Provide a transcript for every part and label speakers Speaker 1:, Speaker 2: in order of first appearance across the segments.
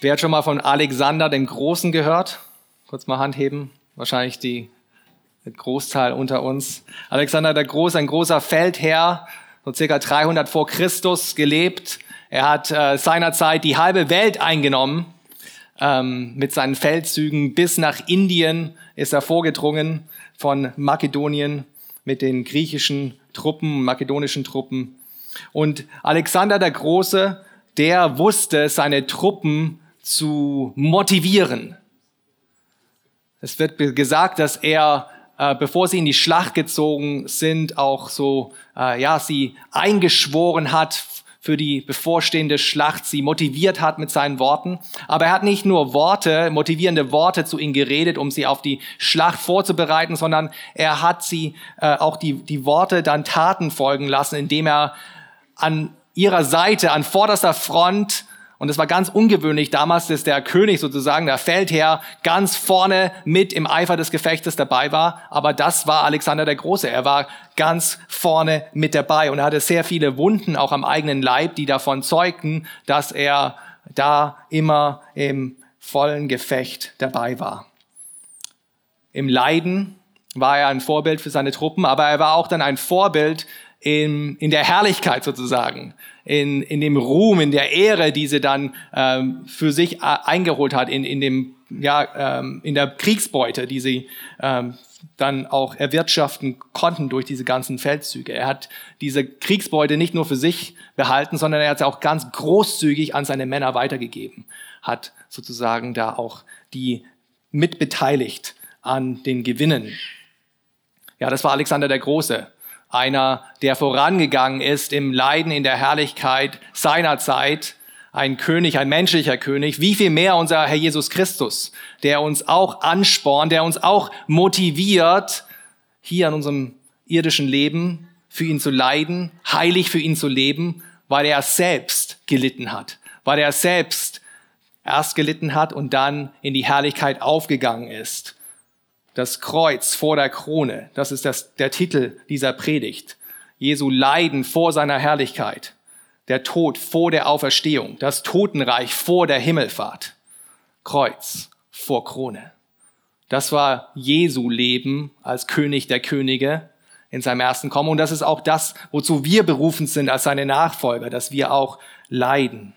Speaker 1: Wer hat schon mal von Alexander dem Großen gehört? Kurz mal Hand heben. Wahrscheinlich die Großteil unter uns. Alexander der Große, ein großer Feldherr, so circa 300 vor Christus gelebt. Er hat äh, seinerzeit die halbe Welt eingenommen. Ähm, mit seinen Feldzügen bis nach Indien ist er vorgedrungen von Makedonien mit den griechischen Truppen, makedonischen Truppen. Und Alexander der Große, der wusste, seine Truppen zu motivieren. Es wird gesagt, dass er, äh, bevor sie in die Schlacht gezogen sind, auch so, äh, ja, sie eingeschworen hat für die bevorstehende Schlacht, sie motiviert hat mit seinen Worten. Aber er hat nicht nur Worte, motivierende Worte zu ihnen geredet, um sie auf die Schlacht vorzubereiten, sondern er hat sie äh, auch die, die Worte dann Taten folgen lassen, indem er an ihrer Seite, an vorderster Front und es war ganz ungewöhnlich damals, dass der König sozusagen, der Feldherr, ganz vorne mit im Eifer des Gefechtes dabei war. Aber das war Alexander der Große. Er war ganz vorne mit dabei und er hatte sehr viele Wunden auch am eigenen Leib, die davon zeugten, dass er da immer im vollen Gefecht dabei war. Im Leiden war er ein Vorbild für seine Truppen, aber er war auch dann ein Vorbild in, in der Herrlichkeit sozusagen, in, in dem Ruhm, in der Ehre, die sie dann ähm, für sich äh, eingeholt hat, in, in, dem, ja, ähm, in der Kriegsbeute, die sie ähm, dann auch erwirtschaften konnten durch diese ganzen Feldzüge. Er hat diese Kriegsbeute nicht nur für sich behalten, sondern er hat sie auch ganz großzügig an seine Männer weitergegeben, hat sozusagen da auch die mitbeteiligt an den Gewinnen. Ja, das war Alexander der Große einer, der vorangegangen ist im Leiden, in der Herrlichkeit seiner Zeit, ein König, ein menschlicher König, wie viel mehr unser Herr Jesus Christus, der uns auch anspornt, der uns auch motiviert, hier in unserem irdischen Leben für ihn zu leiden, heilig für ihn zu leben, weil er selbst gelitten hat, weil er selbst erst gelitten hat und dann in die Herrlichkeit aufgegangen ist das Kreuz vor der Krone. Das ist das, der Titel dieser Predigt. Jesu Leiden vor seiner Herrlichkeit. Der Tod vor der Auferstehung. Das Totenreich vor der Himmelfahrt. Kreuz vor Krone. Das war Jesu Leben als König der Könige in seinem ersten Kommen. Und das ist auch das, wozu wir berufen sind als seine Nachfolger, dass wir auch leiden.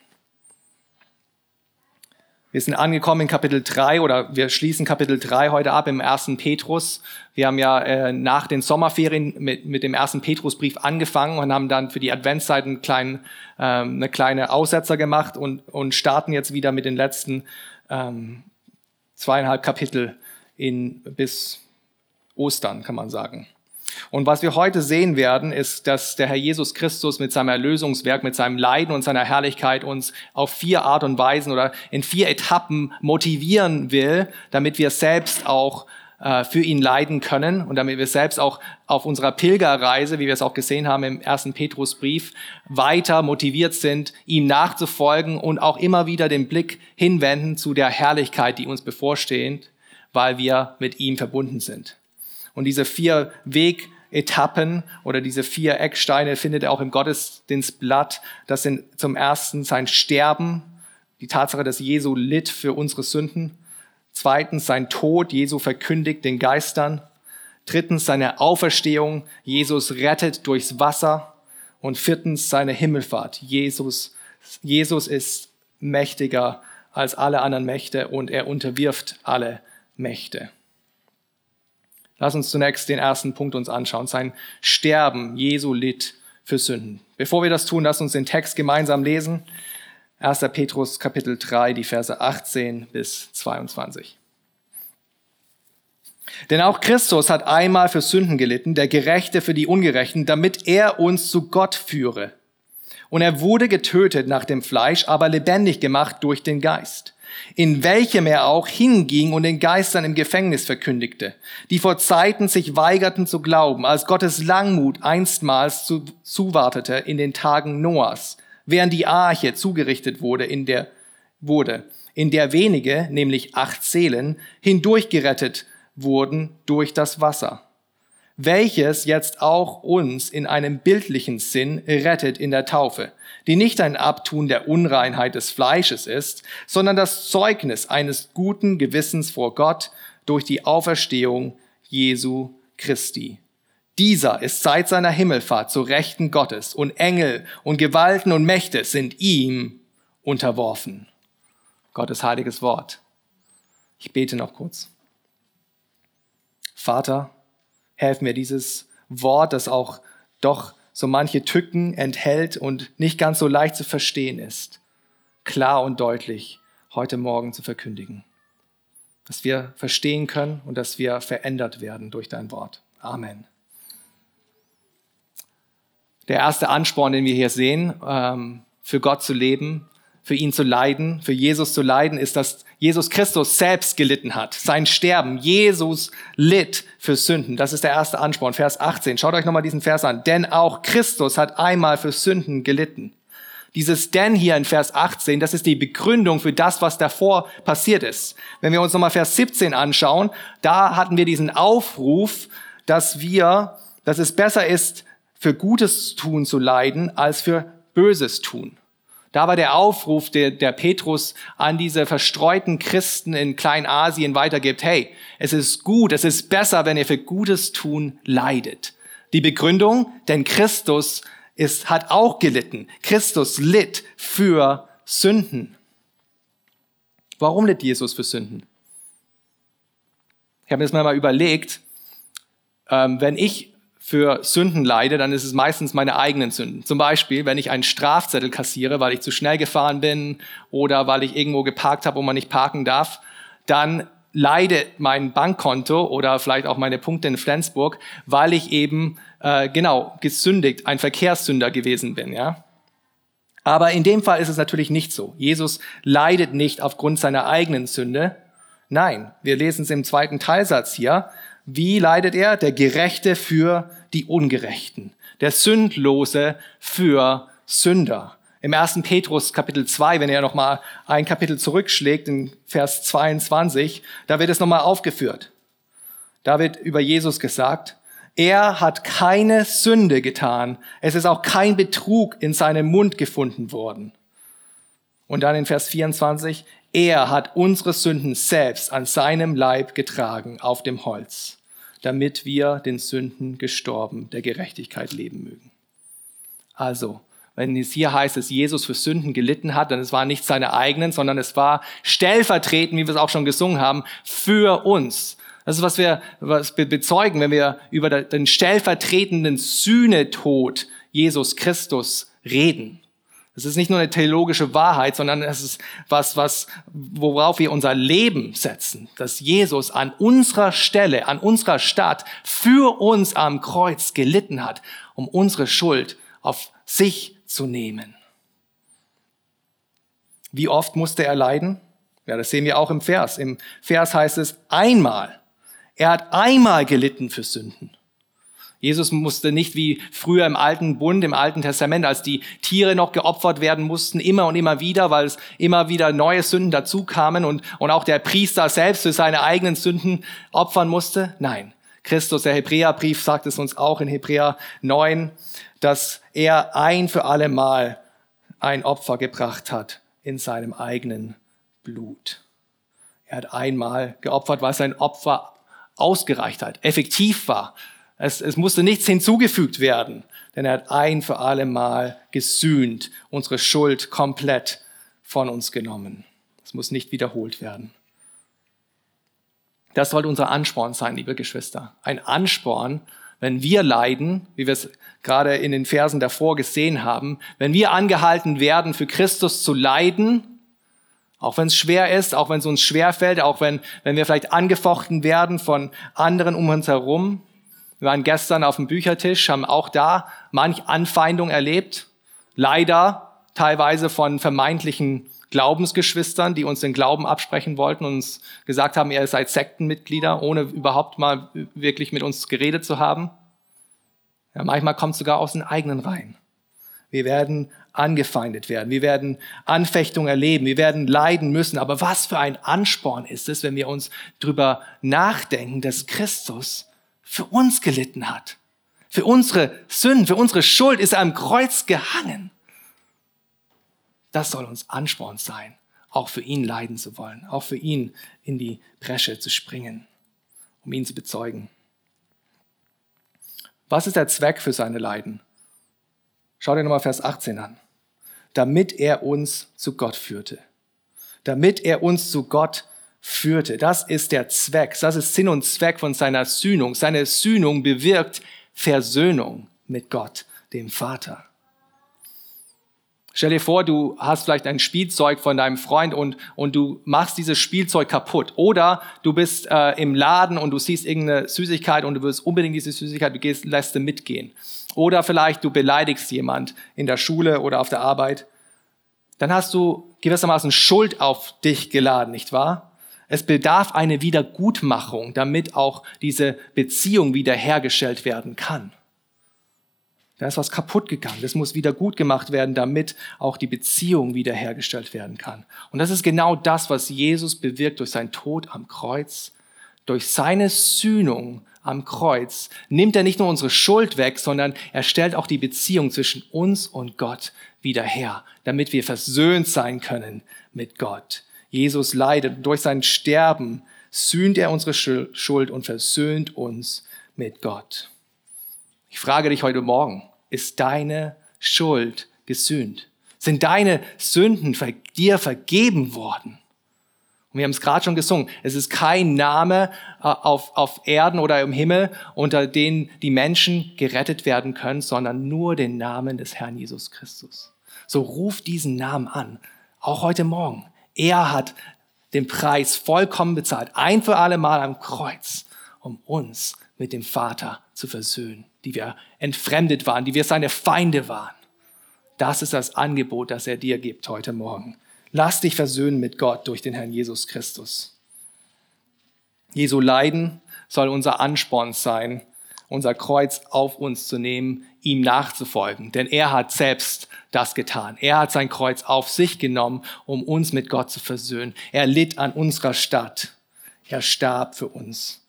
Speaker 1: Wir sind angekommen in Kapitel 3 oder wir schließen Kapitel 3 heute ab im ersten Petrus. Wir haben ja äh, nach den Sommerferien mit, mit dem ersten Petrusbrief angefangen und haben dann für die Adventszeit einen kleinen, ähm, eine kleine Aussetzer gemacht und, und starten jetzt wieder mit den letzten ähm, zweieinhalb Kapitel in, bis Ostern, kann man sagen. Und was wir heute sehen werden, ist, dass der Herr Jesus Christus mit seinem Erlösungswerk, mit seinem Leiden und seiner Herrlichkeit uns auf vier Art und Weisen oder in vier Etappen motivieren will, damit wir selbst auch äh, für ihn leiden können und damit wir selbst auch auf unserer Pilgerreise, wie wir es auch gesehen haben im ersten Petrusbrief, weiter motiviert sind, ihm nachzufolgen und auch immer wieder den Blick hinwenden zu der Herrlichkeit, die uns bevorsteht, weil wir mit ihm verbunden sind. Und diese vier Wegetappen oder diese vier Ecksteine findet er auch im Gottesdienstblatt. Das sind zum ersten sein Sterben, die Tatsache, dass Jesu litt für unsere Sünden. Zweitens sein Tod, Jesu verkündigt den Geistern. Drittens seine Auferstehung, Jesus rettet durchs Wasser. Und viertens seine Himmelfahrt, Jesus, Jesus ist mächtiger als alle anderen Mächte und er unterwirft alle Mächte. Lass uns zunächst den ersten Punkt uns anschauen, sein Sterben. Jesu litt für Sünden. Bevor wir das tun, lass uns den Text gemeinsam lesen. 1. Petrus Kapitel 3, die Verse 18 bis 22. Denn auch Christus hat einmal für Sünden gelitten, der Gerechte für die Ungerechten, damit er uns zu Gott führe. Und er wurde getötet nach dem Fleisch, aber lebendig gemacht durch den Geist in welchem er auch hinging und den Geistern im Gefängnis verkündigte, die vor Zeiten sich weigerten zu glauben, als Gottes Langmut einstmals zu, zuwartete in den Tagen Noahs, während die Arche zugerichtet wurde, in der wurde, in der wenige, nämlich acht Seelen, hindurchgerettet wurden durch das Wasser. welches jetzt auch uns in einem bildlichen Sinn rettet in der Taufe, die nicht ein Abtun der Unreinheit des Fleisches ist, sondern das Zeugnis eines guten Gewissens vor Gott durch die Auferstehung Jesu Christi. Dieser ist seit seiner Himmelfahrt zu Rechten Gottes und Engel und Gewalten und Mächte sind ihm unterworfen. Gottes heiliges Wort. Ich bete noch kurz. Vater, helf mir dieses Wort, das auch doch so manche Tücken enthält und nicht ganz so leicht zu verstehen ist, klar und deutlich heute Morgen zu verkündigen. Dass wir verstehen können und dass wir verändert werden durch dein Wort. Amen. Der erste Ansporn, den wir hier sehen, ähm, für Gott zu leben, für ihn zu leiden, für Jesus zu leiden, ist, dass Jesus Christus selbst gelitten hat. Sein Sterben. Jesus litt für Sünden. Das ist der erste Ansporn. Vers 18. Schaut euch nochmal diesen Vers an. Denn auch Christus hat einmal für Sünden gelitten. Dieses denn hier in Vers 18, das ist die Begründung für das, was davor passiert ist. Wenn wir uns nochmal Vers 17 anschauen, da hatten wir diesen Aufruf, dass wir, dass es besser ist, für Gutes tun zu leiden, als für Böses tun. Da war der Aufruf, der, der Petrus an diese verstreuten Christen in Kleinasien weitergibt, hey, es ist gut, es ist besser, wenn ihr für Gutes tun leidet. Die Begründung, denn Christus ist, hat auch gelitten. Christus litt für Sünden. Warum litt Jesus für Sünden? Ich habe mir das mal überlegt, ähm, wenn ich für Sünden leide, dann ist es meistens meine eigenen Sünden. Zum Beispiel, wenn ich einen Strafzettel kassiere, weil ich zu schnell gefahren bin oder weil ich irgendwo geparkt habe, wo man nicht parken darf, dann leidet mein Bankkonto oder vielleicht auch meine Punkte in Flensburg, weil ich eben äh, genau gesündigt, ein Verkehrssünder gewesen bin. Ja. Aber in dem Fall ist es natürlich nicht so. Jesus leidet nicht aufgrund seiner eigenen Sünde. Nein, wir lesen es im zweiten Teilsatz hier. Wie leidet er? Der Gerechte für die Ungerechten. Der Sündlose für Sünder. Im ersten Petrus Kapitel 2, wenn er nochmal ein Kapitel zurückschlägt, in Vers 22, da wird es nochmal aufgeführt. Da wird über Jesus gesagt, er hat keine Sünde getan. Es ist auch kein Betrug in seinem Mund gefunden worden. Und dann in Vers 24, er hat unsere Sünden selbst an seinem Leib getragen auf dem Holz, damit wir den Sünden gestorben der Gerechtigkeit leben mögen. Also, wenn es hier heißt, dass Jesus für Sünden gelitten hat, dann es war nicht seine eigenen, sondern es war stellvertretend, wie wir es auch schon gesungen haben, für uns. Das ist, was wir, was wir bezeugen, wenn wir über den stellvertretenden Sühnetod Jesus Christus reden. Es ist nicht nur eine theologische Wahrheit, sondern es ist was, was, worauf wir unser Leben setzen, dass Jesus an unserer Stelle, an unserer Stadt für uns am Kreuz gelitten hat, um unsere Schuld auf sich zu nehmen. Wie oft musste er leiden? Ja, das sehen wir auch im Vers. Im Vers heißt es einmal. Er hat einmal gelitten für Sünden. Jesus musste nicht wie früher im alten Bund, im alten Testament, als die Tiere noch geopfert werden mussten, immer und immer wieder, weil es immer wieder neue Sünden dazu kamen und, und auch der Priester selbst für seine eigenen Sünden opfern musste. Nein, Christus, der Hebräerbrief sagt es uns auch in Hebräer 9, dass er ein für alle Mal ein Opfer gebracht hat in seinem eigenen Blut. Er hat einmal geopfert, weil sein Opfer ausgereicht hat, effektiv war, es, es musste nichts hinzugefügt werden, denn er hat ein für alle Mal gesühnt, unsere Schuld komplett von uns genommen. Es muss nicht wiederholt werden. Das soll unser Ansporn sein, liebe Geschwister. Ein Ansporn, wenn wir leiden, wie wir es gerade in den Versen davor gesehen haben, wenn wir angehalten werden, für Christus zu leiden, auch wenn es schwer ist, auch wenn es uns schwer fällt, auch wenn, wenn wir vielleicht angefochten werden von anderen um uns herum, wir waren gestern auf dem Büchertisch, haben auch da manch Anfeindung erlebt. Leider teilweise von vermeintlichen Glaubensgeschwistern, die uns den Glauben absprechen wollten und uns gesagt haben, ihr seid Sektenmitglieder, ohne überhaupt mal wirklich mit uns geredet zu haben. Ja, manchmal kommt es sogar aus den eigenen Reihen. Wir werden angefeindet werden. Wir werden Anfechtung erleben. Wir werden leiden müssen. Aber was für ein Ansporn ist es, wenn wir uns darüber nachdenken, dass Christus für uns gelitten hat. Für unsere Sünden, für unsere Schuld ist er am Kreuz gehangen. Das soll uns Ansporn sein, auch für ihn leiden zu wollen, auch für ihn in die Bresche zu springen, um ihn zu bezeugen. Was ist der Zweck für seine Leiden? Schau dir nochmal Vers 18 an. Damit er uns zu Gott führte. Damit er uns zu Gott führte. Das ist der Zweck. Das ist Sinn und Zweck von seiner Sühnung. Seine Sühnung bewirkt Versöhnung mit Gott, dem Vater. Stell dir vor, du hast vielleicht ein Spielzeug von deinem Freund und, und du machst dieses Spielzeug kaputt. Oder du bist äh, im Laden und du siehst irgendeine Süßigkeit und du willst unbedingt diese Süßigkeit, du gehst, lässt sie mitgehen. Oder vielleicht du beleidigst jemand in der Schule oder auf der Arbeit. Dann hast du gewissermaßen Schuld auf dich geladen, nicht wahr? Es bedarf eine Wiedergutmachung, damit auch diese Beziehung wiederhergestellt werden kann. Da ist was kaputt gegangen. Das muss wieder gut gemacht werden, damit auch die Beziehung wiederhergestellt werden kann. Und das ist genau das, was Jesus bewirkt durch seinen Tod am Kreuz. Durch seine Sühnung am Kreuz nimmt er nicht nur unsere Schuld weg, sondern er stellt auch die Beziehung zwischen uns und Gott wieder her, damit wir versöhnt sein können mit Gott. Jesus leidet durch sein Sterben sühnt er unsere Schuld und versöhnt uns mit Gott. Ich frage dich heute Morgen, ist deine Schuld gesühnt? Sind deine Sünden dir vergeben worden? Und wir haben es gerade schon gesungen. Es ist kein Name äh, auf, auf Erden oder im Himmel, unter den die Menschen gerettet werden können, sondern nur den Namen des Herrn Jesus Christus. So ruf diesen Namen an, auch heute Morgen. Er hat den Preis vollkommen bezahlt, ein für alle Mal am Kreuz, um uns mit dem Vater zu versöhnen die wir entfremdet waren, die wir seine Feinde waren. Das ist das Angebot, das er dir gibt heute Morgen. Lass dich versöhnen mit Gott durch den Herrn Jesus Christus. Jesu Leiden soll unser Ansporn sein, unser Kreuz auf uns zu nehmen, ihm nachzufolgen. Denn er hat selbst das getan. Er hat sein Kreuz auf sich genommen, um uns mit Gott zu versöhnen. Er litt an unserer Stadt. Er starb für uns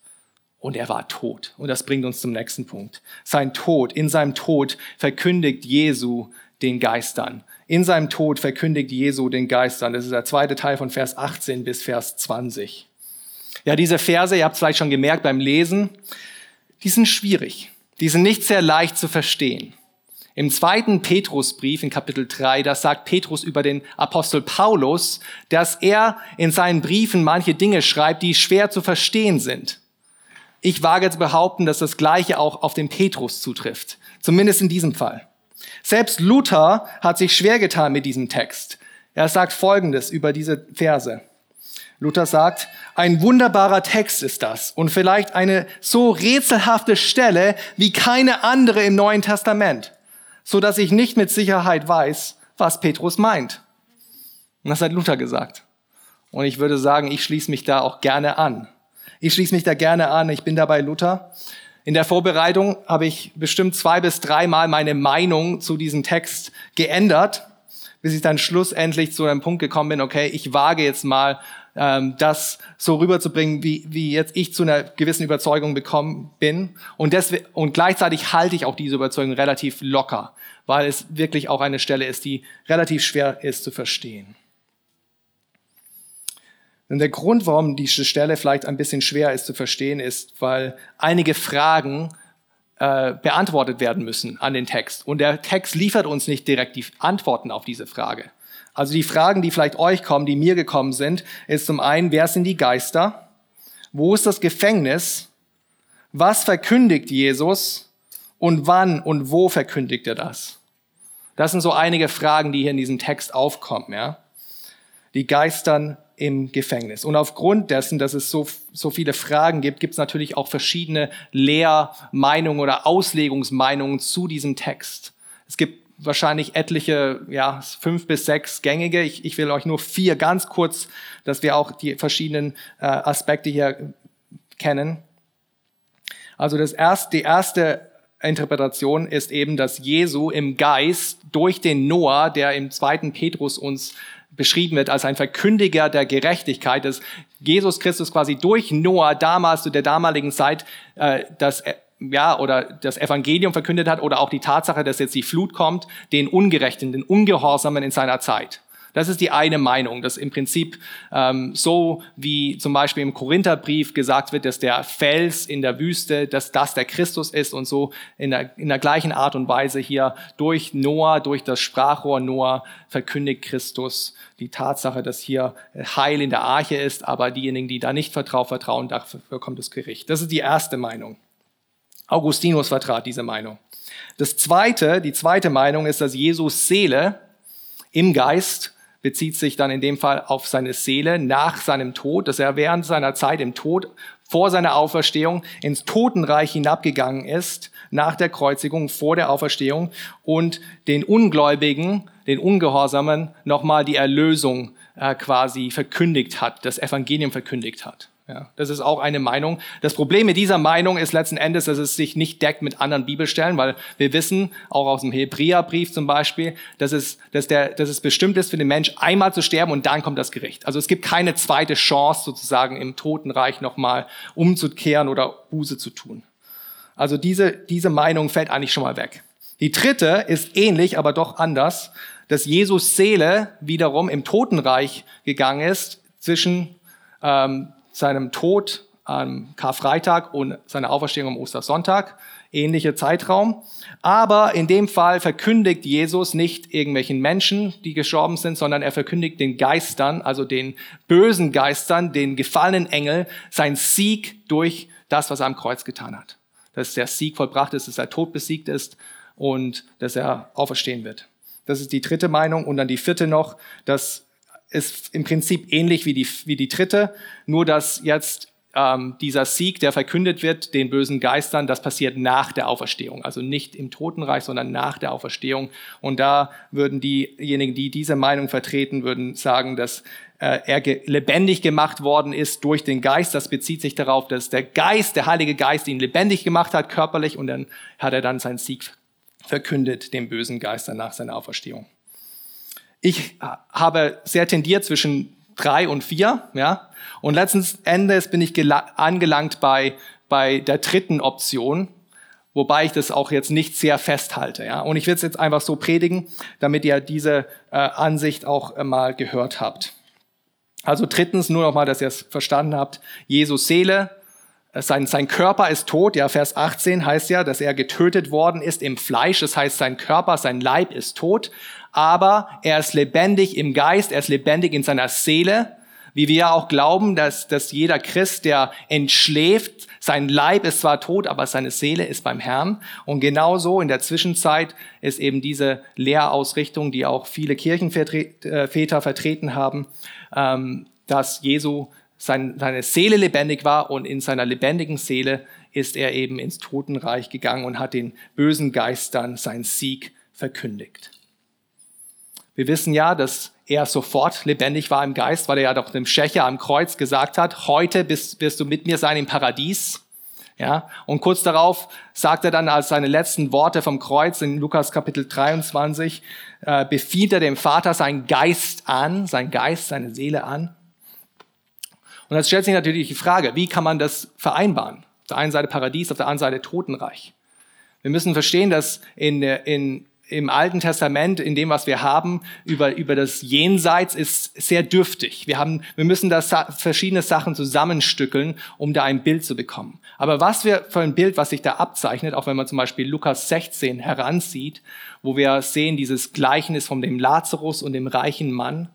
Speaker 1: und er war tot. Und das bringt uns zum nächsten Punkt. Sein Tod, in seinem Tod verkündigt Jesu den Geistern. In seinem Tod verkündigt Jesu den Geistern. Das ist der zweite Teil von Vers 18 bis Vers 20. Ja, diese Verse, ihr habt es vielleicht schon gemerkt beim Lesen, die sind schwierig. Die sind nicht sehr leicht zu verstehen. Im zweiten Petrusbrief in Kapitel 3, da sagt Petrus über den Apostel Paulus, dass er in seinen Briefen manche Dinge schreibt, die schwer zu verstehen sind. Ich wage zu behaupten, dass das Gleiche auch auf den Petrus zutrifft. Zumindest in diesem Fall. Selbst Luther hat sich schwer getan mit diesem Text. Er sagt Folgendes über diese Verse. Luther sagt, ein wunderbarer Text ist das und vielleicht eine so rätselhafte Stelle wie keine andere im Neuen Testament, so dass ich nicht mit Sicherheit weiß, was Petrus meint. Und das hat Luther gesagt. Und ich würde sagen, ich schließe mich da auch gerne an. Ich schließe mich da gerne an. Ich bin dabei Luther. In der Vorbereitung habe ich bestimmt zwei bis dreimal meine Meinung zu diesem Text geändert, bis ich dann schlussendlich zu einem Punkt gekommen bin, okay, ich wage jetzt mal, ähm, das so rüberzubringen, wie, wie jetzt ich zu einer gewissen Überzeugung bekommen bin. Und, deswegen, und gleichzeitig halte ich auch diese Überzeugung relativ locker, weil es wirklich auch eine Stelle ist, die relativ schwer ist zu verstehen. Und der Grund, warum diese Stelle vielleicht ein bisschen schwer ist zu verstehen, ist, weil einige Fragen äh, beantwortet werden müssen an den Text. Und der Text liefert uns nicht direkt die Antworten auf diese Frage. Also die Fragen, die vielleicht euch kommen, die mir gekommen sind, ist zum einen, wer sind die Geister? Wo ist das Gefängnis? Was verkündigt Jesus? Und wann und wo verkündigt er das? Das sind so einige Fragen, die hier in diesem Text aufkommen, ja. Die Geistern im Gefängnis. Und aufgrund dessen, dass es so, so viele Fragen gibt, gibt es natürlich auch verschiedene Lehrmeinungen oder Auslegungsmeinungen zu diesem Text. Es gibt wahrscheinlich etliche, ja, fünf bis sechs gängige. Ich, ich will euch nur vier ganz kurz, dass wir auch die verschiedenen äh, Aspekte hier kennen. Also das erste, die erste Interpretation ist eben, dass Jesu im Geist durch den Noah, der im zweiten Petrus uns beschrieben wird als ein Verkündiger der Gerechtigkeit, dass Jesus Christus quasi durch Noah damals zu der damaligen Zeit äh, das ja, oder das Evangelium verkündet hat oder auch die Tatsache, dass jetzt die Flut kommt, den Ungerechten, den Ungehorsamen in seiner Zeit. Das ist die eine Meinung, dass im Prinzip ähm, so wie zum Beispiel im Korintherbrief gesagt wird, dass der Fels in der Wüste, dass das der Christus ist und so in der, in der gleichen Art und Weise hier durch Noah, durch das Sprachrohr Noah verkündigt Christus die Tatsache, dass hier Heil in der Arche ist, aber diejenigen, die da nicht vertrauen, vertrauen, dafür kommt das Gericht. Das ist die erste Meinung. Augustinus vertrat diese Meinung. Das zweite, die zweite Meinung ist, dass Jesus Seele im Geist bezieht sich dann in dem Fall auf seine Seele nach seinem Tod, dass er während seiner Zeit im Tod, vor seiner Auferstehung, ins Totenreich hinabgegangen ist, nach der Kreuzigung, vor der Auferstehung und den Ungläubigen, den Ungehorsamen nochmal die Erlösung äh, quasi verkündigt hat, das Evangelium verkündigt hat. Ja, das ist auch eine Meinung. Das Problem mit dieser Meinung ist letzten Endes, dass es sich nicht deckt mit anderen Bibelstellen, weil wir wissen, auch aus dem Hebräerbrief zum Beispiel, dass es, dass, der, dass es bestimmt ist für den Mensch, einmal zu sterben und dann kommt das Gericht. Also es gibt keine zweite Chance sozusagen im Totenreich nochmal umzukehren oder Buße zu tun. Also diese, diese Meinung fällt eigentlich schon mal weg. Die dritte ist ähnlich, aber doch anders, dass Jesus Seele wiederum im Totenreich gegangen ist zwischen ähm, seinem Tod am Karfreitag und seiner Auferstehung am Ostersonntag, ähnlicher Zeitraum. Aber in dem Fall verkündigt Jesus nicht irgendwelchen Menschen, die gestorben sind, sondern er verkündigt den Geistern, also den bösen Geistern, den gefallenen Engel, sein Sieg durch das, was er am Kreuz getan hat. Dass der Sieg vollbracht ist, dass er Tod besiegt ist und dass er auferstehen wird. Das ist die dritte Meinung. Und dann die vierte noch, dass ist im Prinzip ähnlich wie die, wie die dritte, nur dass jetzt ähm, dieser Sieg, der verkündet wird, den bösen Geistern, das passiert nach der Auferstehung, also nicht im Totenreich, sondern nach der Auferstehung. Und da würden diejenigen, die diese Meinung vertreten, würden sagen, dass äh, er ge lebendig gemacht worden ist durch den Geist. Das bezieht sich darauf, dass der Geist, der Heilige Geist, ihn lebendig gemacht hat, körperlich, und dann hat er dann seinen Sieg verkündet, dem bösen Geistern nach seiner Auferstehung. Ich habe sehr tendiert zwischen drei und vier, ja. Und letzten Endes bin ich angelangt bei, bei der dritten Option, wobei ich das auch jetzt nicht sehr festhalte, ja. Und ich will es jetzt einfach so predigen, damit ihr diese äh, Ansicht auch äh, mal gehört habt. Also drittens, nur noch mal, dass ihr es verstanden habt, Jesus Seele, sein, sein Körper ist tot, ja, Vers 18 heißt ja, dass er getötet worden ist im Fleisch, das heißt, sein Körper, sein Leib ist tot, aber er ist lebendig im Geist, er ist lebendig in seiner Seele, wie wir auch glauben, dass, dass jeder Christ, der entschläft, sein Leib ist zwar tot, aber seine Seele ist beim Herrn. Und genauso in der Zwischenzeit ist eben diese Lehrausrichtung, die auch viele Kirchenväter äh, vertreten haben, ähm, dass Jesu sein, seine Seele lebendig war und in seiner lebendigen Seele ist er eben ins Totenreich gegangen und hat den bösen Geistern seinen Sieg verkündigt. Wir wissen ja, dass er sofort lebendig war im Geist, weil er ja doch dem Schächer am Kreuz gesagt hat, heute bist, wirst du mit mir sein im Paradies. Ja, und kurz darauf sagt er dann als seine letzten Worte vom Kreuz in Lukas Kapitel 23, äh, befiehlt er dem Vater seinen Geist an, sein Geist, seine Seele an. Und jetzt stellt sich natürlich die Frage, wie kann man das vereinbaren? Auf der einen Seite Paradies, auf der anderen Seite Totenreich. Wir müssen verstehen, dass in, in, im Alten Testament, in dem, was wir haben, über, über das Jenseits ist sehr dürftig. Wir, haben, wir müssen da verschiedene Sachen zusammenstückeln, um da ein Bild zu bekommen. Aber was wir für ein Bild, was sich da abzeichnet, auch wenn man zum Beispiel Lukas 16 heranzieht, wo wir sehen dieses Gleichnis von dem Lazarus und dem reichen Mann,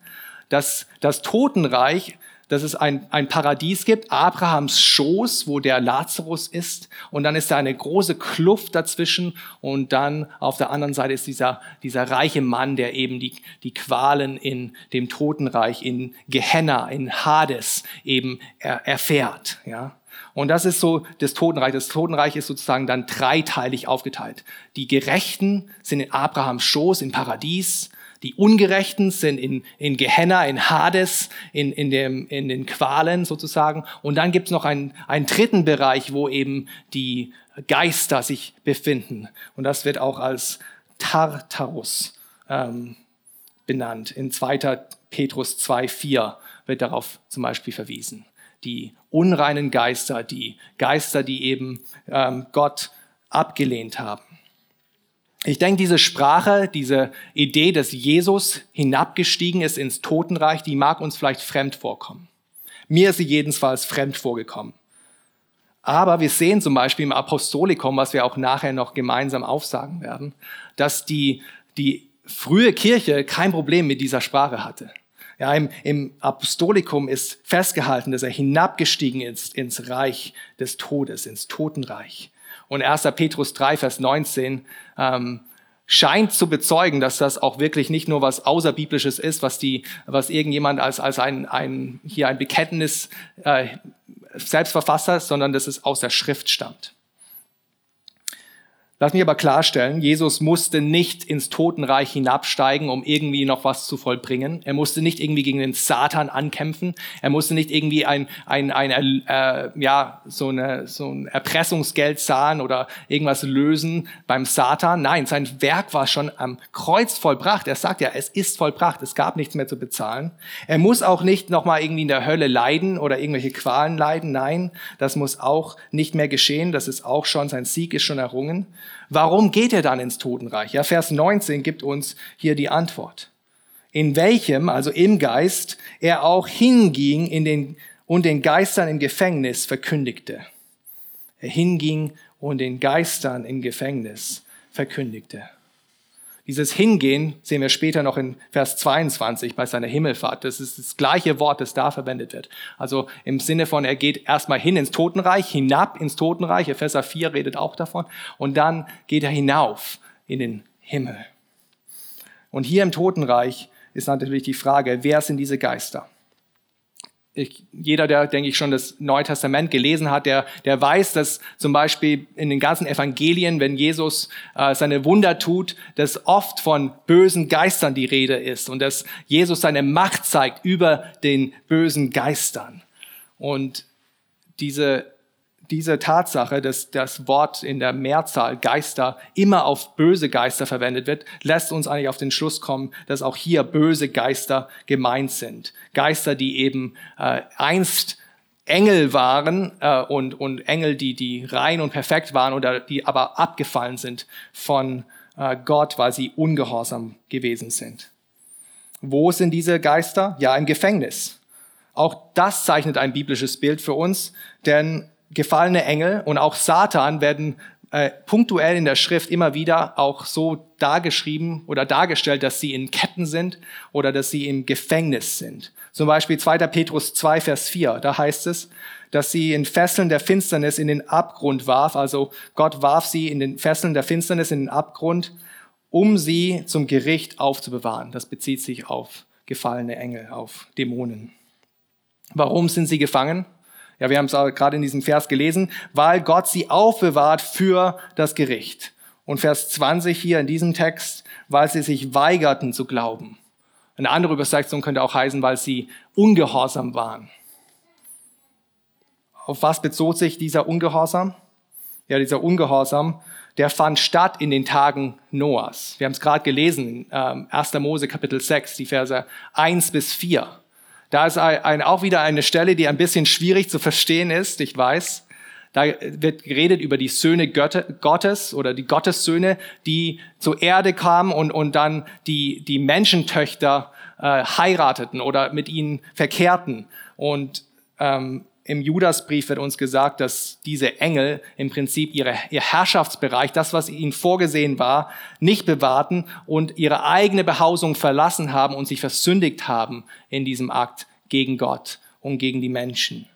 Speaker 1: dass das Totenreich dass es ein, ein Paradies gibt, Abrahams Schoß, wo der Lazarus ist, und dann ist da eine große Kluft dazwischen, und dann auf der anderen Seite ist dieser, dieser reiche Mann, der eben die, die Qualen in dem Totenreich, in Gehenna, in Hades eben er, erfährt, ja. Und das ist so das Totenreich. Das Totenreich ist sozusagen dann dreiteilig aufgeteilt. Die Gerechten sind in Abrahams Schoß, im Paradies. Die Ungerechten sind in, in Gehenna, in Hades, in, in, dem, in den Qualen sozusagen. Und dann gibt es noch einen, einen dritten Bereich, wo eben die Geister sich befinden. Und das wird auch als Tartarus ähm, benannt. In 2. Petrus 2,4 wird darauf zum Beispiel verwiesen. Die unreinen Geister, die Geister, die eben ähm, Gott abgelehnt haben. Ich denke, diese Sprache, diese Idee, dass Jesus hinabgestiegen ist ins Totenreich, die mag uns vielleicht fremd vorkommen. Mir ist sie jedenfalls fremd vorgekommen. Aber wir sehen zum Beispiel im Apostolikum, was wir auch nachher noch gemeinsam aufsagen werden, dass die, die frühe Kirche kein Problem mit dieser Sprache hatte. Ja, im, im Apostolikum ist festgehalten, dass er hinabgestiegen ist ins Reich des Todes, ins Totenreich. Und 1. Petrus 3, Vers 19 ähm, scheint zu bezeugen, dass das auch wirklich nicht nur was Außerbiblisches ist, was, die, was irgendjemand als, als ein, ein, hier ein Bekenntnis äh, selbst verfasst hat, sondern dass es aus der Schrift stammt. Lass mich aber klarstellen, Jesus musste nicht ins Totenreich hinabsteigen, um irgendwie noch was zu vollbringen. Er musste nicht irgendwie gegen den Satan ankämpfen. Er musste nicht irgendwie ein, ein, ein äh, ja, so, eine, so ein Erpressungsgeld zahlen oder irgendwas lösen beim Satan. Nein, sein Werk war schon am Kreuz vollbracht. Er sagt ja, es ist vollbracht. Es gab nichts mehr zu bezahlen. Er muss auch nicht nochmal irgendwie in der Hölle leiden oder irgendwelche Qualen leiden. Nein, das muss auch nicht mehr geschehen. Das ist auch schon, sein Sieg ist schon errungen. Warum geht er dann ins Totenreich? Ja, Vers 19 gibt uns hier die Antwort. In welchem, also im Geist, er auch hinging in den, und den Geistern im Gefängnis verkündigte. Er hinging und den Geistern im Gefängnis verkündigte. Dieses Hingehen sehen wir später noch in Vers 22 bei seiner Himmelfahrt. Das ist das gleiche Wort, das da verwendet wird. Also im Sinne von, er geht erstmal hin ins Totenreich, hinab ins Totenreich. Epheser 4 redet auch davon. Und dann geht er hinauf in den Himmel. Und hier im Totenreich ist natürlich die Frage, wer sind diese Geister? Ich, jeder, der, denke ich, schon das Neue Testament gelesen hat, der, der weiß, dass zum Beispiel in den ganzen Evangelien, wenn Jesus äh, seine Wunder tut, dass oft von bösen Geistern die Rede ist und dass Jesus seine Macht zeigt über den bösen Geistern. Und diese diese Tatsache, dass das Wort in der Mehrzahl Geister immer auf böse Geister verwendet wird, lässt uns eigentlich auf den Schluss kommen, dass auch hier böse Geister gemeint sind. Geister, die eben äh, einst Engel waren äh, und, und Engel, die, die rein und perfekt waren oder die aber abgefallen sind von äh, Gott, weil sie ungehorsam gewesen sind. Wo sind diese Geister? Ja, im Gefängnis. Auch das zeichnet ein biblisches Bild für uns, denn gefallene Engel und auch Satan werden äh, punktuell in der Schrift immer wieder auch so dargeschrieben oder dargestellt, dass sie in Ketten sind oder dass sie im Gefängnis sind. Zum Beispiel 2. Petrus 2, Vers 4, da heißt es, dass sie in Fesseln der Finsternis in den Abgrund warf. Also Gott warf sie in den Fesseln der Finsternis in den Abgrund, um sie zum Gericht aufzubewahren. Das bezieht sich auf gefallene Engel, auf Dämonen. Warum sind sie gefangen? Ja, wir haben es gerade in diesem Vers gelesen, weil Gott sie aufbewahrt für das Gericht. Und Vers 20 hier in diesem Text, weil sie sich weigerten zu glauben. Eine andere Übersetzung könnte auch heißen, weil sie ungehorsam waren. Auf was bezog sich dieser Ungehorsam? Ja, dieser Ungehorsam, der fand statt in den Tagen Noahs. Wir haben es gerade gelesen, 1. Ähm, Mose Kapitel 6, die Verse 1 bis 4. Da ist ein, auch wieder eine Stelle, die ein bisschen schwierig zu verstehen ist, ich weiß. Da wird geredet über die Söhne Gottes oder die Gottessöhne, die zur Erde kamen und, und dann die, die Menschentöchter äh, heirateten oder mit ihnen verkehrten. Und ähm, im Judasbrief wird uns gesagt, dass diese Engel im Prinzip ihre, ihr Herrschaftsbereich, das, was ihnen vorgesehen war, nicht bewahrten und ihre eigene Behausung verlassen haben und sich versündigt haben in diesem Akt gegen Gott und gegen die Menschen.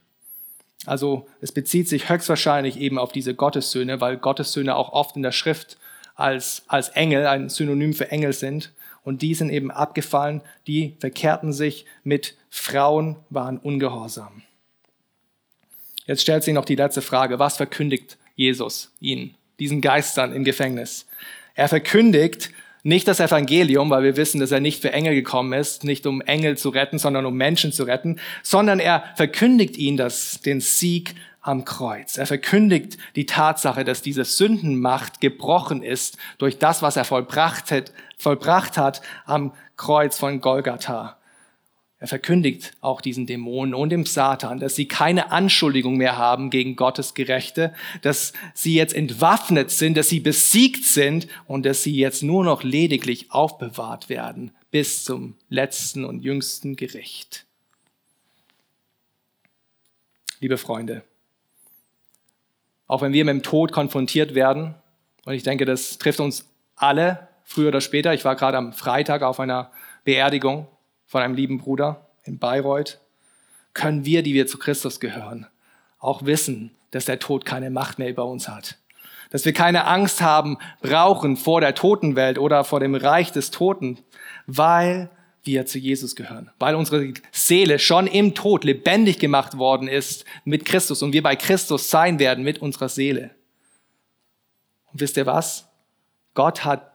Speaker 1: Also es bezieht sich höchstwahrscheinlich eben auf diese Gottessöhne, weil Gottessöhne auch oft in der Schrift als, als Engel, ein Synonym für Engel sind. Und die sind eben abgefallen, die verkehrten sich mit Frauen, waren ungehorsam. Jetzt stellt sich noch die letzte Frage. Was verkündigt Jesus ihnen, diesen Geistern im Gefängnis? Er verkündigt nicht das Evangelium, weil wir wissen, dass er nicht für Engel gekommen ist, nicht um Engel zu retten, sondern um Menschen zu retten, sondern er verkündigt ihnen das, den Sieg am Kreuz. Er verkündigt die Tatsache, dass diese Sündenmacht gebrochen ist durch das, was er vollbracht hat, vollbracht hat am Kreuz von Golgatha. Er verkündigt auch diesen Dämonen und dem Satan, dass sie keine Anschuldigung mehr haben gegen Gottes Gerechte, dass sie jetzt entwaffnet sind, dass sie besiegt sind und dass sie jetzt nur noch lediglich aufbewahrt werden bis zum letzten und jüngsten Gericht. Liebe Freunde, auch wenn wir mit dem Tod konfrontiert werden, und ich denke, das trifft uns alle früher oder später, ich war gerade am Freitag auf einer Beerdigung von einem lieben Bruder in Bayreuth, können wir, die wir zu Christus gehören, auch wissen, dass der Tod keine Macht mehr über uns hat. Dass wir keine Angst haben, brauchen vor der Totenwelt oder vor dem Reich des Toten, weil wir zu Jesus gehören, weil unsere Seele schon im Tod lebendig gemacht worden ist mit Christus und wir bei Christus sein werden mit unserer Seele. Und wisst ihr was? Gott hat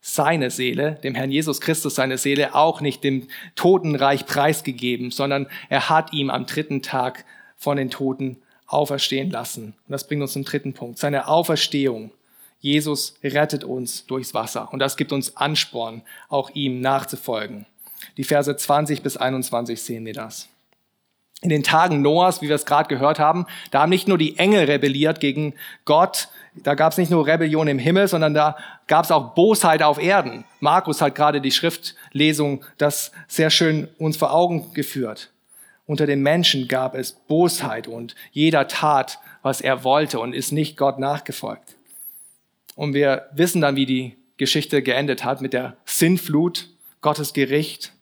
Speaker 1: seine Seele, dem Herrn Jesus Christus seine Seele, auch nicht dem Totenreich preisgegeben, sondern er hat ihm am dritten Tag von den Toten auferstehen lassen. Und das bringt uns zum dritten Punkt. Seine Auferstehung. Jesus rettet uns durchs Wasser. Und das gibt uns Ansporn, auch ihm nachzufolgen. Die Verse 20 bis 21 sehen wir das. In den Tagen Noahs, wie wir es gerade gehört haben, da haben nicht nur die Engel rebelliert gegen Gott, da gab es nicht nur Rebellion im Himmel, sondern da gab es auch Bosheit auf Erden. Markus hat gerade die Schriftlesung das sehr schön uns vor Augen geführt. Unter den Menschen gab es Bosheit und jeder tat, was er wollte und ist nicht Gott nachgefolgt. Und wir wissen dann, wie die Geschichte geendet hat mit der Sinnflut, Gottes Gericht.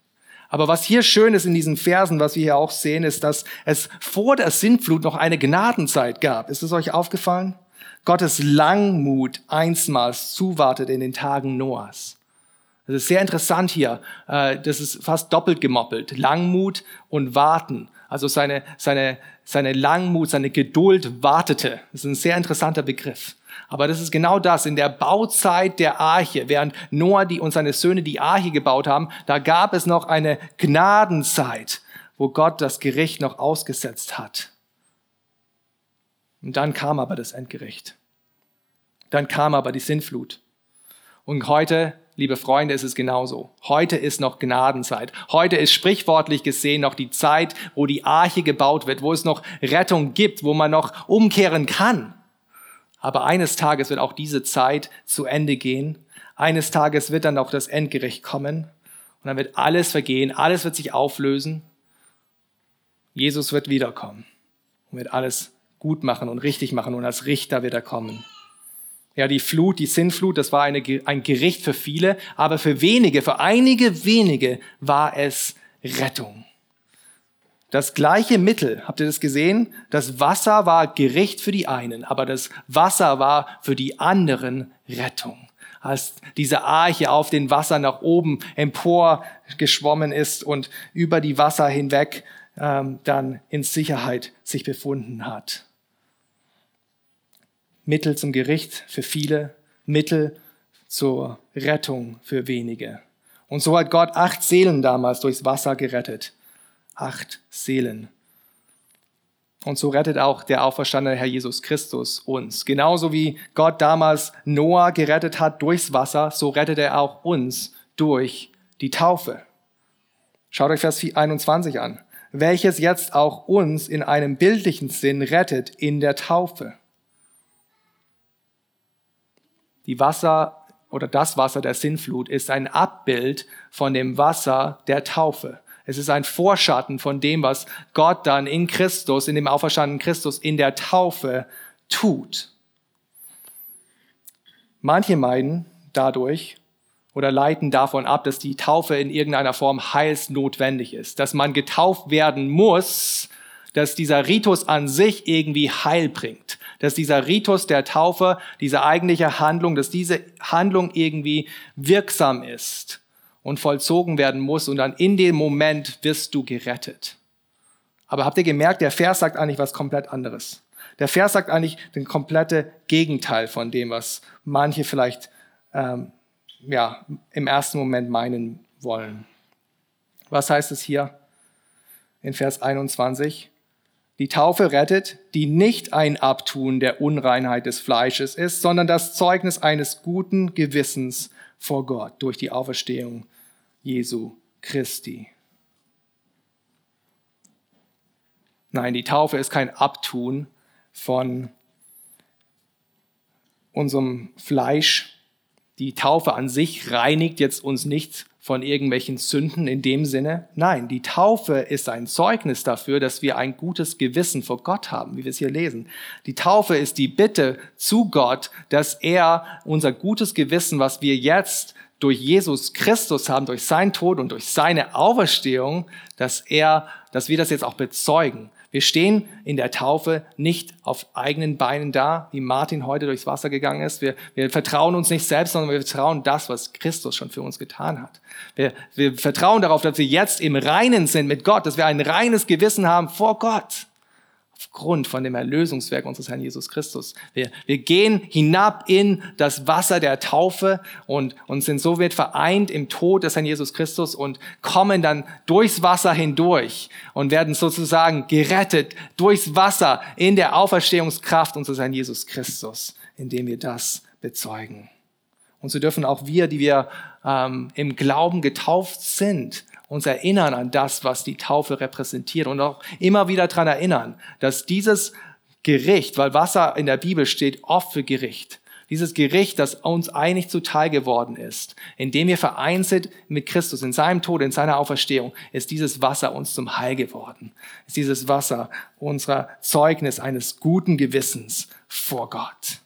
Speaker 1: Aber was hier schön ist in diesen Versen, was wir hier auch sehen, ist, dass es vor der Sintflut noch eine Gnadenzeit gab. Ist es euch aufgefallen? Gottes Langmut einstmals zuwartet in den Tagen Noahs. Das ist sehr interessant hier. Äh, das ist fast doppelt gemoppelt. Langmut und Warten. Also seine, seine, seine Langmut, seine Geduld wartete. Das ist ein sehr interessanter Begriff. Aber das ist genau das. In der Bauzeit der Arche, während Noah die und seine Söhne die Arche gebaut haben, da gab es noch eine Gnadenzeit, wo Gott das Gericht noch ausgesetzt hat. Und dann kam aber das Endgericht. Dann kam aber die Sintflut. Und heute, liebe Freunde, ist es genauso. Heute ist noch Gnadenzeit. Heute ist sprichwortlich gesehen noch die Zeit, wo die Arche gebaut wird, wo es noch Rettung gibt, wo man noch umkehren kann. Aber eines Tages wird auch diese Zeit zu Ende gehen. Eines Tages wird dann auch das Endgericht kommen. Und dann wird alles vergehen, alles wird sich auflösen. Jesus wird wiederkommen und wird alles gut machen und richtig machen und als Richter wird er kommen. Ja, die Flut, die Sinnflut, das war eine, ein Gericht für viele, aber für wenige, für einige wenige war es Rettung. Das gleiche Mittel, habt ihr das gesehen? Das Wasser war Gericht für die einen, aber das Wasser war für die anderen Rettung. Als diese Arche auf den Wasser nach oben empor geschwommen ist und über die Wasser hinweg ähm, dann in Sicherheit sich befunden hat. Mittel zum Gericht für viele, Mittel zur Rettung für wenige. Und so hat Gott acht Seelen damals durchs Wasser gerettet. Acht Seelen. Und so rettet auch der auferstandene Herr Jesus Christus uns. Genauso wie Gott damals Noah gerettet hat durchs Wasser, so rettet er auch uns durch die Taufe. Schaut euch Vers 21 an. Welches jetzt auch uns in einem bildlichen Sinn rettet in der Taufe die Wasser oder das Wasser der Sinnflut ist ein Abbild von dem Wasser der Taufe. Es ist ein Vorschatten von dem, was Gott dann in Christus, in dem auferstandenen Christus in der Taufe tut. Manche meinen dadurch oder leiten davon ab, dass die Taufe in irgendeiner Form heilsnotwendig ist, dass man getauft werden muss, dass dieser Ritus an sich irgendwie Heil bringt, dass dieser Ritus der Taufe, diese eigentliche Handlung, dass diese Handlung irgendwie wirksam ist und vollzogen werden muss und dann in dem Moment wirst du gerettet. Aber habt ihr gemerkt, der Vers sagt eigentlich was komplett anderes. Der Vers sagt eigentlich den komplette Gegenteil von dem, was manche vielleicht ähm, ja, im ersten Moment meinen wollen. Was heißt es hier in Vers 21? Die Taufe rettet, die nicht ein Abtun der Unreinheit des Fleisches ist, sondern das Zeugnis eines guten Gewissens vor Gott durch die Auferstehung Jesu Christi. Nein, die Taufe ist kein Abtun von unserem Fleisch. Die Taufe an sich reinigt jetzt uns nicht von irgendwelchen Sünden in dem Sinne. Nein, die Taufe ist ein Zeugnis dafür, dass wir ein gutes Gewissen vor Gott haben, wie wir es hier lesen. Die Taufe ist die Bitte zu Gott, dass er unser gutes Gewissen, was wir jetzt durch Jesus Christus haben, durch sein Tod und durch seine Auferstehung, dass er, dass wir das jetzt auch bezeugen. Wir stehen in der Taufe nicht auf eigenen Beinen da, wie Martin heute durchs Wasser gegangen ist. Wir, wir vertrauen uns nicht selbst, sondern wir vertrauen das, was Christus schon für uns getan hat. Wir, wir vertrauen darauf, dass wir jetzt im Reinen sind mit Gott, dass wir ein reines Gewissen haben vor Gott aufgrund von dem Erlösungswerk unseres Herrn Jesus Christus. Wir, wir gehen hinab in das Wasser der Taufe und, und sind somit vereint im Tod des Herrn Jesus Christus und kommen dann durchs Wasser hindurch und werden sozusagen gerettet durchs Wasser in der Auferstehungskraft unseres Herrn Jesus Christus, indem wir das bezeugen. Und so dürfen auch wir, die wir ähm, im Glauben getauft sind, uns erinnern an das, was die Taufe repräsentiert und auch immer wieder daran erinnern, dass dieses Gericht, weil Wasser in der Bibel steht oft für Gericht, dieses Gericht, das uns eigentlich zuteil geworden ist, indem wir vereint sind mit Christus in seinem Tod, in seiner Auferstehung, ist dieses Wasser uns zum Heil geworden. Ist dieses Wasser unserer Zeugnis eines guten Gewissens vor Gott.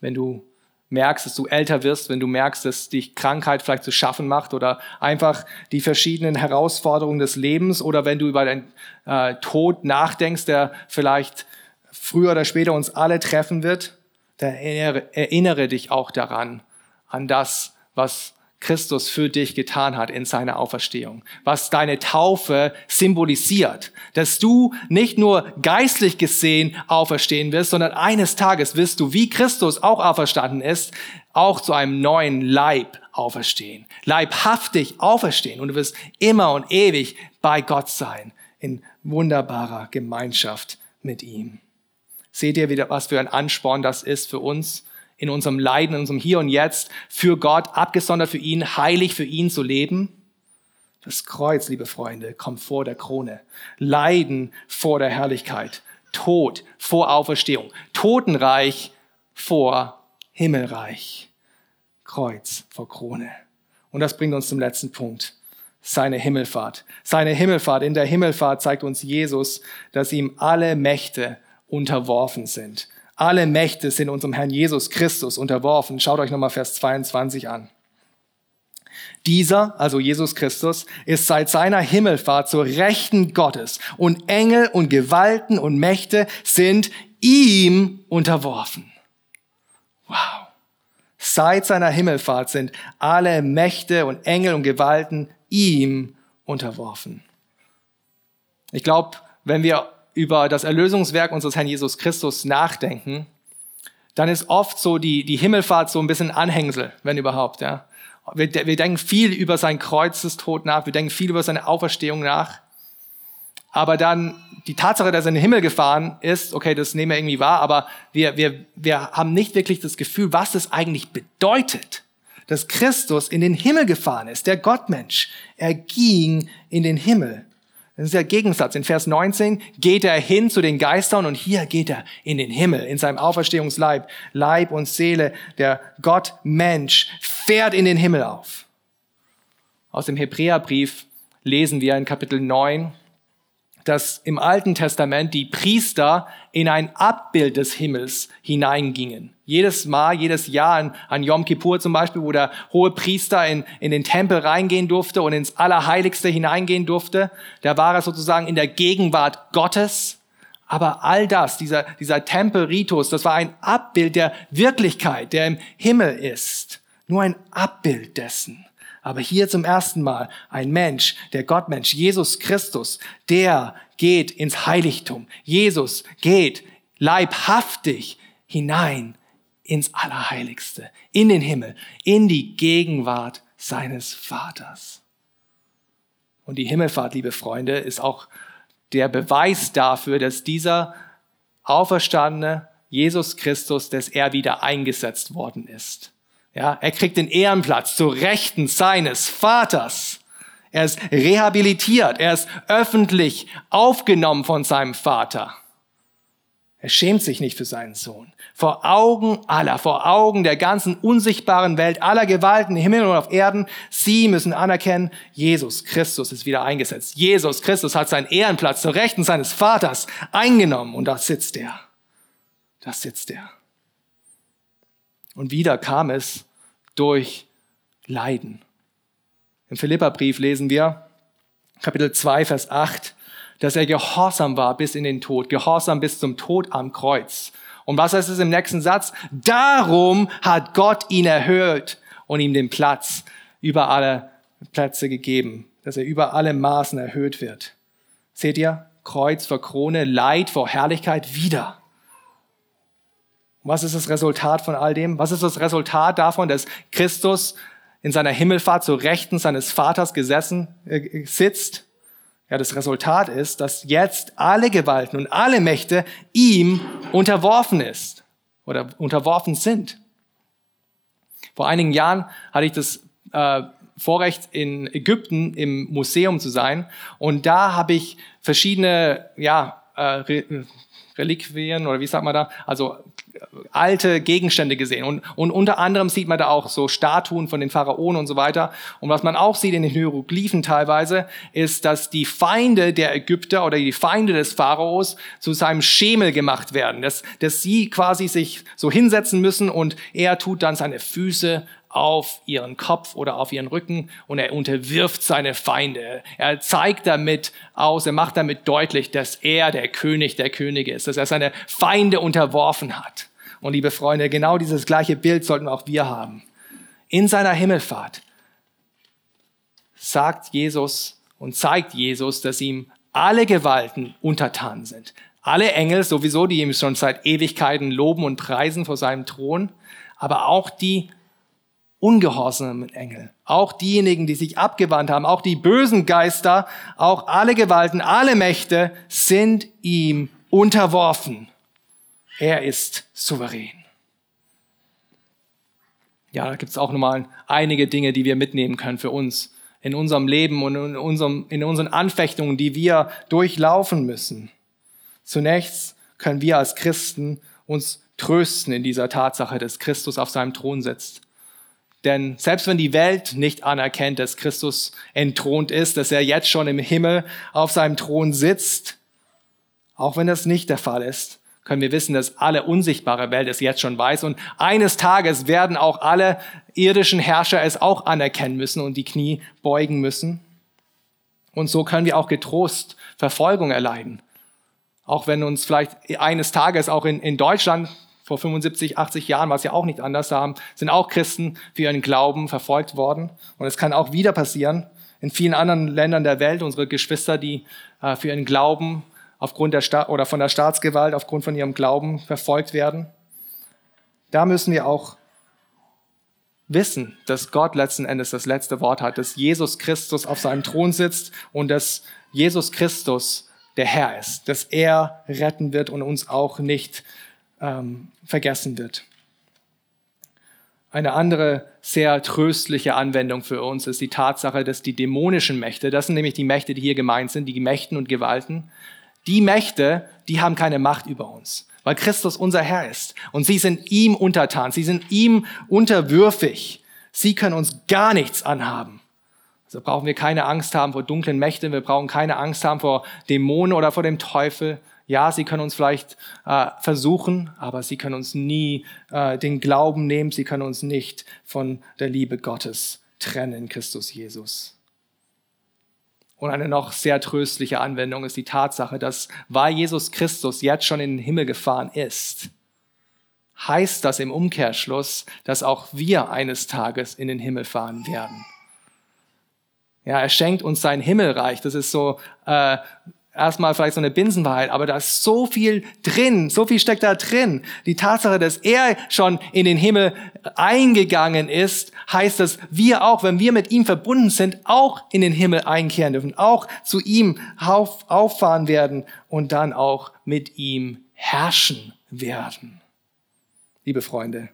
Speaker 1: Wenn du merkst, dass du älter wirst, wenn du merkst, dass dich Krankheit vielleicht zu schaffen macht oder einfach die verschiedenen Herausforderungen des Lebens oder wenn du über deinen äh, Tod nachdenkst, der vielleicht früher oder später uns alle treffen wird, dann erinnere, erinnere dich auch daran, an das, was Christus für dich getan hat in seiner Auferstehung, was deine Taufe symbolisiert, dass du nicht nur geistlich gesehen auferstehen wirst, sondern eines Tages wirst du, wie Christus auch auferstanden ist, auch zu einem neuen Leib auferstehen, leibhaftig auferstehen und du wirst immer und ewig bei Gott sein, in wunderbarer Gemeinschaft mit ihm. Seht ihr wieder, was für ein Ansporn das ist für uns? In unserem Leiden, in unserem Hier und Jetzt für Gott, abgesondert für ihn, heilig für ihn zu leben? Das Kreuz, liebe Freunde, kommt vor der Krone. Leiden vor der Herrlichkeit. Tod vor Auferstehung. Totenreich vor Himmelreich. Kreuz vor Krone. Und das bringt uns zum letzten Punkt. Seine Himmelfahrt. Seine Himmelfahrt. In der Himmelfahrt zeigt uns Jesus, dass ihm alle Mächte unterworfen sind. Alle Mächte sind unserem Herrn Jesus Christus unterworfen. Schaut euch nochmal Vers 22 an. Dieser, also Jesus Christus, ist seit seiner Himmelfahrt zur Rechten Gottes und Engel und Gewalten und Mächte sind ihm unterworfen. Wow. Seit seiner Himmelfahrt sind alle Mächte und Engel und Gewalten ihm unterworfen. Ich glaube, wenn wir über das Erlösungswerk unseres Herrn Jesus Christus nachdenken, dann ist oft so die, die Himmelfahrt so ein bisschen Anhängsel, wenn überhaupt. Ja. Wir, wir denken viel über sein Kreuzestod nach, wir denken viel über seine Auferstehung nach. Aber dann die Tatsache, dass er in den Himmel gefahren ist, okay, das nehmen wir irgendwie wahr, aber wir, wir, wir haben nicht wirklich das Gefühl, was es eigentlich bedeutet, dass Christus in den Himmel gefahren ist, der Gottmensch. Er ging in den Himmel. Das ist der Gegensatz. In Vers 19 geht er hin zu den Geistern und hier geht er in den Himmel, in seinem Auferstehungsleib. Leib und Seele, der Gott Mensch fährt in den Himmel auf. Aus dem Hebräerbrief lesen wir in Kapitel 9, dass im Alten Testament die Priester in ein Abbild des Himmels hineingingen. Jedes Mal, jedes Jahr an, an Yom Kippur zum Beispiel, wo der hohe Priester in, in den Tempel reingehen durfte und ins Allerheiligste hineingehen durfte, da war er sozusagen in der Gegenwart Gottes. Aber all das, dieser, dieser Tempelritus, das war ein Abbild der Wirklichkeit, der im Himmel ist. Nur ein Abbild dessen. Aber hier zum ersten Mal ein Mensch, der Gottmensch, Jesus Christus, der geht ins Heiligtum. Jesus geht leibhaftig hinein ins Allerheiligste, in den Himmel, in die Gegenwart seines Vaters. Und die Himmelfahrt, liebe Freunde, ist auch der Beweis dafür, dass dieser auferstandene Jesus Christus, dass er wieder eingesetzt worden ist. Ja, er kriegt den Ehrenplatz zu Rechten seines Vaters. Er ist rehabilitiert. Er ist öffentlich aufgenommen von seinem Vater. Er schämt sich nicht für seinen Sohn. Vor Augen aller, vor Augen der ganzen unsichtbaren Welt, aller Gewalten im Himmel und auf Erden, sie müssen anerkennen, Jesus Christus ist wieder eingesetzt. Jesus Christus hat seinen Ehrenplatz zur Rechten seines Vaters eingenommen und da sitzt er. Da sitzt er. Und wieder kam es durch Leiden. Im Philipperbrief lesen wir, Kapitel 2, Vers 8, dass er gehorsam war bis in den Tod, gehorsam bis zum Tod am Kreuz. Und was heißt es im nächsten Satz? Darum hat Gott ihn erhöht und ihm den Platz über alle Plätze gegeben, dass er über alle Maßen erhöht wird. Seht ihr? Kreuz vor Krone, Leid vor Herrlichkeit wieder. Was ist das Resultat von all dem? Was ist das Resultat davon, dass Christus in seiner Himmelfahrt zu Rechten seines Vaters gesessen äh, sitzt ja, das Resultat ist, dass jetzt alle Gewalten und alle Mächte ihm unterworfen ist oder unterworfen sind. Vor einigen Jahren hatte ich das äh, Vorrecht, in Ägypten im Museum zu sein und da habe ich verschiedene ja, äh, Reliquien oder wie sagt man da, also alte Gegenstände gesehen. Und, und unter anderem sieht man da auch so Statuen von den Pharaonen und so weiter. Und was man auch sieht in den Hieroglyphen teilweise, ist, dass die Feinde der Ägypter oder die Feinde des Pharaos zu seinem Schemel gemacht werden. Dass, dass sie quasi sich so hinsetzen müssen und er tut dann seine Füße auf ihren Kopf oder auf ihren Rücken und er unterwirft seine Feinde. Er zeigt damit aus, er macht damit deutlich, dass er der König der Könige ist, dass er seine Feinde unterworfen hat. Und liebe Freunde, genau dieses gleiche Bild sollten auch wir haben. In seiner Himmelfahrt sagt Jesus und zeigt Jesus, dass ihm alle Gewalten untertan sind. Alle Engel sowieso, die ihm schon seit Ewigkeiten loben und preisen vor seinem Thron, aber auch die ungehorsamen Engel, auch diejenigen, die sich abgewandt haben, auch die bösen Geister, auch alle Gewalten, alle Mächte sind ihm unterworfen. Er ist souverän. Ja, da gibt es auch nochmal einige Dinge, die wir mitnehmen können für uns in unserem Leben und in, unserem, in unseren Anfechtungen, die wir durchlaufen müssen. Zunächst können wir als Christen uns trösten in dieser Tatsache, dass Christus auf seinem Thron sitzt denn selbst wenn die Welt nicht anerkennt, dass Christus entthront ist, dass er jetzt schon im Himmel auf seinem Thron sitzt, auch wenn das nicht der Fall ist, können wir wissen, dass alle unsichtbare Welt es jetzt schon weiß. Und eines Tages werden auch alle irdischen Herrscher es auch anerkennen müssen und die Knie beugen müssen. Und so können wir auch getrost Verfolgung erleiden. Auch wenn uns vielleicht eines Tages auch in, in Deutschland vor 75, 80 Jahren war es ja auch nicht anders. Da sind auch Christen für ihren Glauben verfolgt worden. Und es kann auch wieder passieren in vielen anderen Ländern der Welt. Unsere Geschwister, die äh, für ihren Glauben aufgrund der Sta oder von der Staatsgewalt aufgrund von ihrem Glauben verfolgt werden. Da müssen wir auch wissen, dass Gott letzten Endes das letzte Wort hat, dass Jesus Christus auf seinem Thron sitzt und dass Jesus Christus der Herr ist, dass er retten wird und uns auch nicht ähm, vergessen wird. Eine andere sehr tröstliche Anwendung für uns ist die Tatsache, dass die dämonischen Mächte, das sind nämlich die Mächte, die hier gemeint sind, die Mächten und Gewalten, die Mächte, die haben keine Macht über uns, weil Christus unser Herr ist und sie sind ihm untertan, sie sind ihm unterwürfig. Sie können uns gar nichts anhaben. Also brauchen wir keine Angst haben vor dunklen Mächten, wir brauchen keine Angst haben vor Dämonen oder vor dem Teufel, ja, sie können uns vielleicht äh, versuchen, aber sie können uns nie äh, den Glauben nehmen, sie können uns nicht von der Liebe Gottes trennen in Christus Jesus. Und eine noch sehr tröstliche Anwendung ist die Tatsache, dass weil Jesus Christus jetzt schon in den Himmel gefahren ist, heißt das im Umkehrschluss, dass auch wir eines Tages in den Himmel fahren werden. Ja, er schenkt uns sein Himmelreich. Das ist so äh, erstmal vielleicht so eine Binsenwahrheit, aber da ist so viel drin, so viel steckt da drin. Die Tatsache, dass er schon in den Himmel eingegangen ist, heißt, dass wir auch, wenn wir mit ihm verbunden sind, auch in den Himmel einkehren dürfen, auch zu ihm auf, auffahren werden und dann auch mit ihm herrschen werden. Liebe Freunde,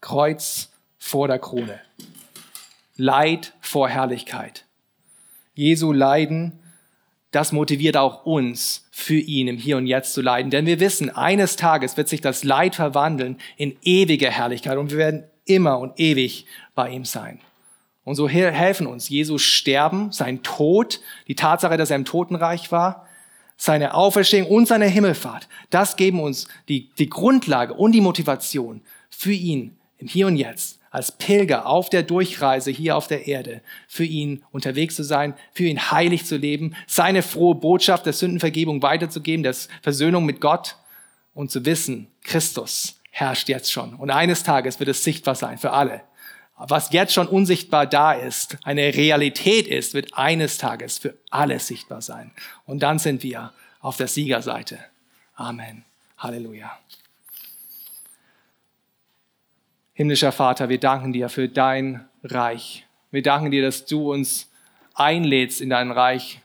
Speaker 1: Kreuz vor der Krone, Leid vor Herrlichkeit. Jesu Leiden das motiviert auch uns, für ihn im Hier und Jetzt zu leiden. Denn wir wissen, eines Tages wird sich das Leid verwandeln in ewige Herrlichkeit und wir werden immer und ewig bei ihm sein. Und so helfen uns Jesus Sterben, sein Tod, die Tatsache, dass er im Totenreich war, seine Auferstehung und seine Himmelfahrt. Das geben uns die, die Grundlage und die Motivation für ihn im Hier und Jetzt als Pilger auf der Durchreise hier auf der Erde, für ihn unterwegs zu sein, für ihn heilig zu leben, seine frohe Botschaft der Sündenvergebung weiterzugeben, der Versöhnung mit Gott und zu wissen, Christus herrscht jetzt schon. Und eines Tages wird es sichtbar sein für alle. Was jetzt schon unsichtbar da ist, eine Realität ist, wird eines Tages für alle sichtbar sein. Und dann sind wir auf der Siegerseite. Amen. Halleluja. Himmlischer Vater, wir danken dir für dein Reich. Wir danken dir, dass du uns einlädst in dein Reich,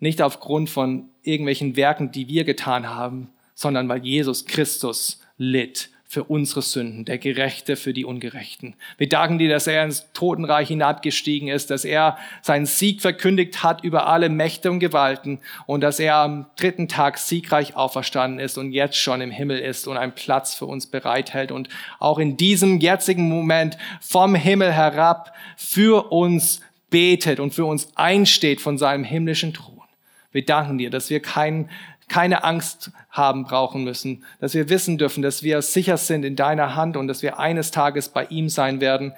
Speaker 1: nicht aufgrund von irgendwelchen Werken, die wir getan haben, sondern weil Jesus Christus litt für unsere Sünden, der Gerechte für die Ungerechten. Wir danken dir, dass er ins Totenreich hinabgestiegen ist, dass er seinen Sieg verkündigt hat über alle Mächte und Gewalten und dass er am dritten Tag siegreich auferstanden ist und jetzt schon im Himmel ist und einen Platz für uns bereithält und auch in diesem jetzigen Moment vom Himmel herab für uns betet und für uns einsteht von seinem himmlischen Thron. Wir danken dir, dass wir keinen keine Angst haben brauchen müssen, dass wir wissen dürfen, dass wir sicher sind in deiner Hand und dass wir eines Tages bei ihm sein werden.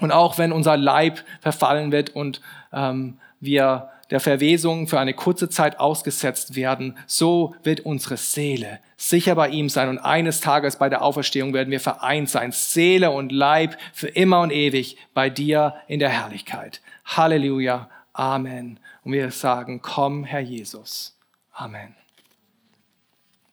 Speaker 1: Und auch wenn unser Leib verfallen wird und ähm, wir der Verwesung für eine kurze Zeit ausgesetzt werden, so wird unsere Seele sicher bei ihm sein und eines Tages bei der Auferstehung werden wir vereint sein, Seele und Leib für immer und ewig bei dir in der Herrlichkeit. Halleluja, Amen. Und wir sagen, komm, Herr Jesus. Amen.